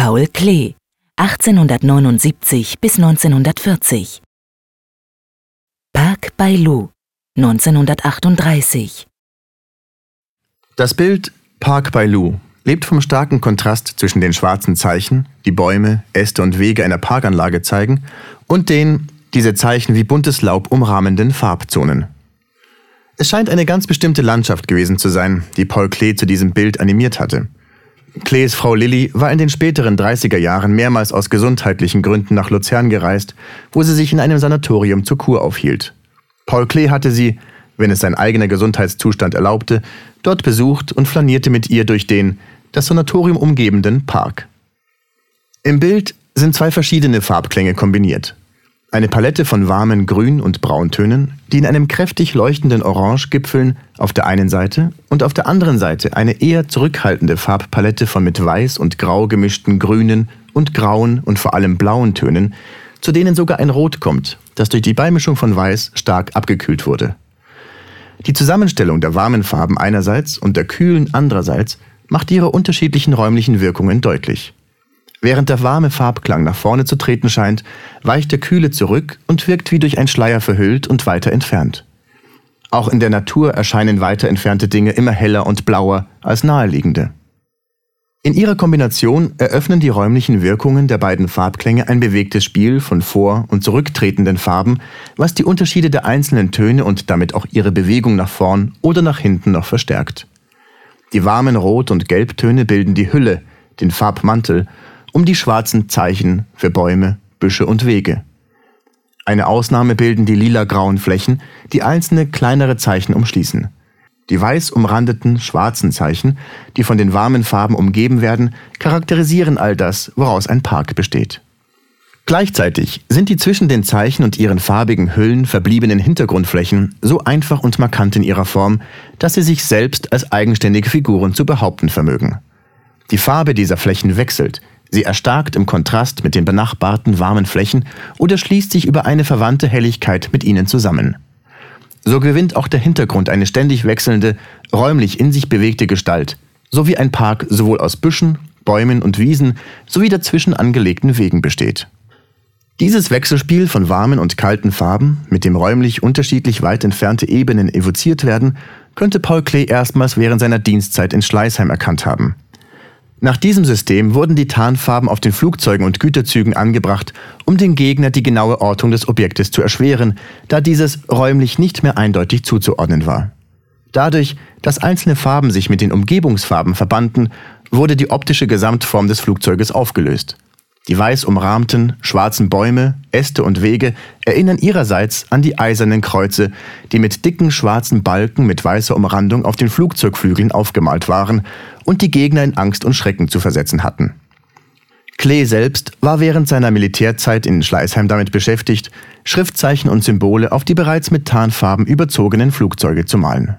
Paul Klee, 1879 bis 1940. Park Bailu, 1938. Das Bild Park Bailu lebt vom starken Kontrast zwischen den schwarzen Zeichen, die Bäume, Äste und Wege einer Parkanlage zeigen, und den, diese Zeichen wie buntes Laub umrahmenden Farbzonen. Es scheint eine ganz bestimmte Landschaft gewesen zu sein, die Paul Klee zu diesem Bild animiert hatte. Klees Frau Lilly war in den späteren 30er Jahren mehrmals aus gesundheitlichen Gründen nach Luzern gereist, wo sie sich in einem Sanatorium zur Kur aufhielt. Paul Klee hatte sie, wenn es sein eigener Gesundheitszustand erlaubte, dort besucht und flanierte mit ihr durch den, das Sanatorium umgebenden Park. Im Bild sind zwei verschiedene Farbklänge kombiniert. Eine Palette von warmen Grün- und Brauntönen, die in einem kräftig leuchtenden Orange gipfeln, auf der einen Seite und auf der anderen Seite eine eher zurückhaltende Farbpalette von mit Weiß und Grau gemischten grünen und grauen und vor allem blauen Tönen, zu denen sogar ein Rot kommt, das durch die Beimischung von Weiß stark abgekühlt wurde. Die Zusammenstellung der warmen Farben einerseits und der kühlen andererseits macht ihre unterschiedlichen räumlichen Wirkungen deutlich. Während der warme Farbklang nach vorne zu treten scheint, weicht der kühle zurück und wirkt wie durch einen Schleier verhüllt und weiter entfernt. Auch in der Natur erscheinen weiter entfernte Dinge immer heller und blauer als naheliegende. In ihrer Kombination eröffnen die räumlichen Wirkungen der beiden Farbklänge ein bewegtes Spiel von vor- und zurücktretenden Farben, was die Unterschiede der einzelnen Töne und damit auch ihre Bewegung nach vorn oder nach hinten noch verstärkt. Die warmen Rot- und Gelbtöne bilden die Hülle, den Farbmantel um die schwarzen Zeichen für Bäume, Büsche und Wege. Eine Ausnahme bilden die lila-grauen Flächen, die einzelne kleinere Zeichen umschließen. Die weiß umrandeten schwarzen Zeichen, die von den warmen Farben umgeben werden, charakterisieren all das, woraus ein Park besteht. Gleichzeitig sind die zwischen den Zeichen und ihren farbigen Hüllen verbliebenen Hintergrundflächen so einfach und markant in ihrer Form, dass sie sich selbst als eigenständige Figuren zu behaupten vermögen. Die Farbe dieser Flächen wechselt, Sie erstarkt im Kontrast mit den benachbarten warmen Flächen oder schließt sich über eine verwandte Helligkeit mit ihnen zusammen. So gewinnt auch der Hintergrund eine ständig wechselnde, räumlich in sich bewegte Gestalt, so wie ein Park sowohl aus Büschen, Bäumen und Wiesen sowie dazwischen angelegten Wegen besteht. Dieses Wechselspiel von warmen und kalten Farben, mit dem räumlich unterschiedlich weit entfernte Ebenen evoziert werden, könnte Paul Klee erstmals während seiner Dienstzeit in Schleißheim erkannt haben. Nach diesem System wurden die Tarnfarben auf den Flugzeugen und Güterzügen angebracht, um den Gegner die genaue Ortung des Objektes zu erschweren, da dieses räumlich nicht mehr eindeutig zuzuordnen war. Dadurch, dass einzelne Farben sich mit den Umgebungsfarben verbanden, wurde die optische Gesamtform des Flugzeuges aufgelöst. Die weiß umrahmten, schwarzen Bäume, Äste und Wege erinnern ihrerseits an die eisernen Kreuze, die mit dicken schwarzen Balken mit weißer Umrandung auf den Flugzeugflügeln aufgemalt waren und die Gegner in Angst und Schrecken zu versetzen hatten. Klee selbst war während seiner Militärzeit in Schleißheim damit beschäftigt, Schriftzeichen und Symbole auf die bereits mit Tarnfarben überzogenen Flugzeuge zu malen.